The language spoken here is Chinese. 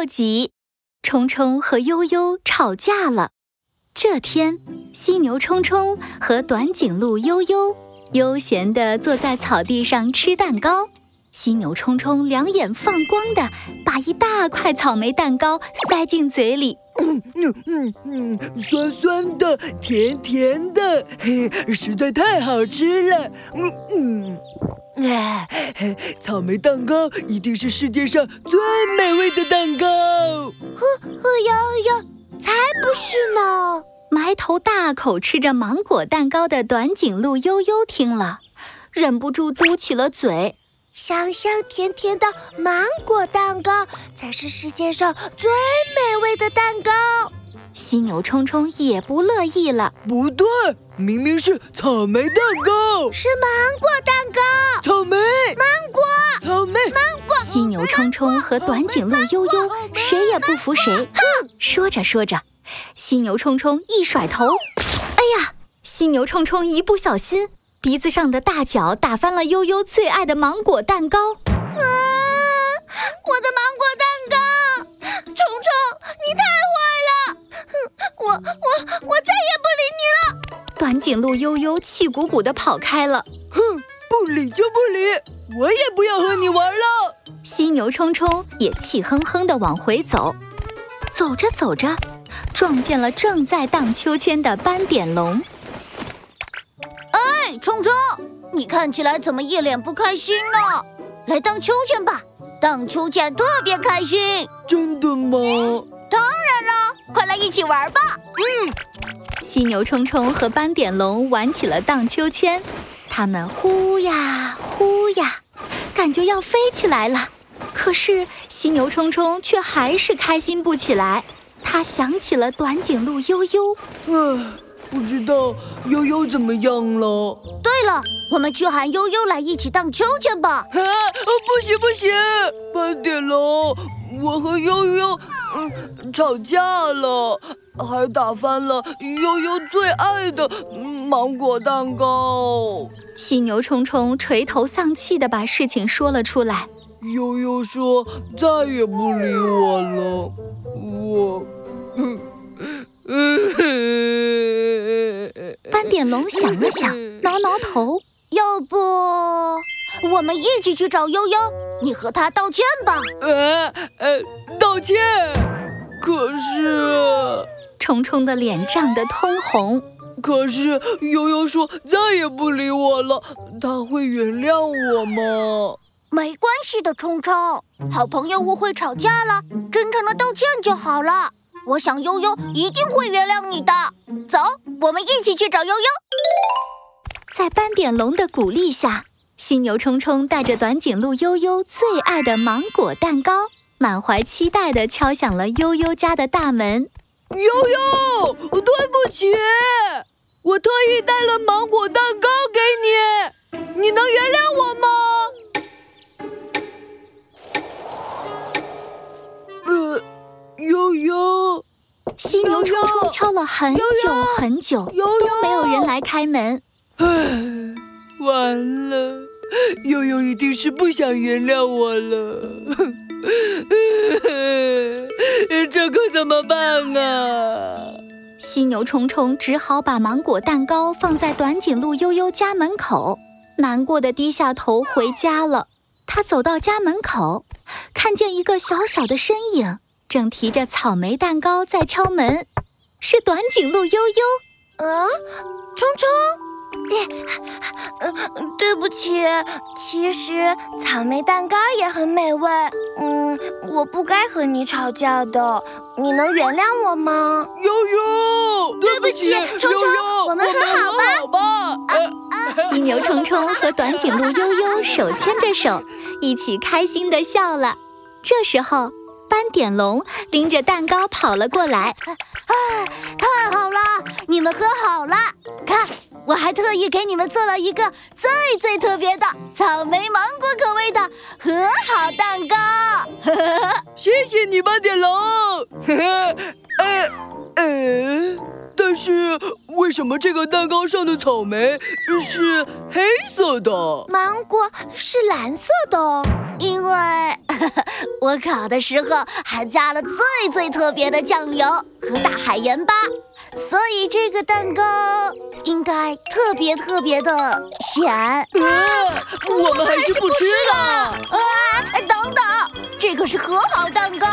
六集，冲冲和悠悠吵架了。这天，犀牛冲冲和短颈鹿悠悠悠闲地坐在草地上吃蛋糕。犀牛冲冲两眼放光的把一大块草莓蛋糕塞进嘴里，嗯嗯嗯嗯，酸酸的，甜甜的，嘿，实在太好吃了。嗯嗯。啊，草莓蛋糕一定是世界上最美味的蛋糕！呵呵呀呀，才不是呢！埋头大口吃着芒果蛋糕的短颈鹿悠悠听了，忍不住嘟起了嘴。香香甜甜的芒果蛋糕才是世界上最美味的蛋糕。犀牛冲冲也不乐意了，不对，明明是草莓蛋糕，是芒果蛋糕，草莓，芒果，草莓，芒果。犀牛冲冲和短颈鹿悠悠谁也不服谁。哼说着说着，犀牛冲冲一甩头，哎呀！犀牛冲冲一不小心，鼻子上的大角打翻了悠悠最爱的芒果蛋糕。啊！我了！短颈鹿悠悠气鼓鼓地跑开了。哼，不理就不理，我也不要和你玩了。犀牛冲冲也气哼哼地往回走，走着走着，撞见了正在荡秋千的斑点龙。哎，冲冲，你看起来怎么一脸不开心呢？来荡秋千吧，荡秋千特别开心。真的吗？当然了，快来一起玩吧！嗯，犀牛冲冲和斑点龙玩起了荡秋千，他们呼呀呼呀，感觉要飞起来了。可是犀牛冲冲却还是开心不起来。他想起了短颈鹿悠悠，呃，不知道悠悠怎么样了。对了，我们去喊悠悠来一起荡秋千吧！啊，不行不行，斑点龙，我和悠悠。嗯，吵架了，还打翻了悠悠最爱的芒果蛋糕。犀牛冲冲垂头丧气地把事情说了出来。悠悠说再也不理我了，我。斑点龙想了想，挠挠头，要不我们一起去找悠悠，你和他道歉吧。呃呃，道歉。可是，冲冲的脸涨得通红。可是悠悠说再也不理我了，他会原谅我吗？没关系的，冲冲，好朋友误会吵架了，真诚的道歉就好了。我想悠悠一定会原谅你的。走，我们一起去找悠悠。在斑点龙的鼓励下，犀牛冲冲带着短颈鹿悠悠最爱的芒果蛋糕。满怀期待地敲响了悠悠家的大门。悠悠，对不起，我特意带了芒果蛋糕给你，你能原谅我吗？呃，悠悠，犀牛冲冲敲了很久很久，都没有人来开门。唉，完了，悠悠一定是不想原谅我了。这可怎么办啊？犀牛冲冲只好把芒果蛋糕放在短颈鹿悠悠家门口，难过的低下头回家了。他走到家门口，看见一个小小的身影，正提着草莓蛋糕在敲门，是短颈鹿悠悠。啊，冲冲。呃，对不起，其实草莓蛋糕也很美味。嗯，我不该和你吵架的，你能原谅我吗？悠悠，对不起，冲冲，我们和好吧。犀牛冲冲和短颈鹿悠悠手牵着手，一起开心的笑了。这时候，斑点龙拎着蛋糕跑了过来。啊，太好了，你们喝好了，看。我还特意给你们做了一个最最特别的草莓芒果口味的和好蛋糕，谢谢你，斑点龙。呃呃，但是为什么这个蛋糕上的草莓是黑色的，芒果是蓝色的？因为 我烤的时候还加了最最特别的酱油和大海盐巴，所以这个蛋糕应该特别特别的咸。啊，我们还是不吃了。啊，等等，这可是和好蛋糕。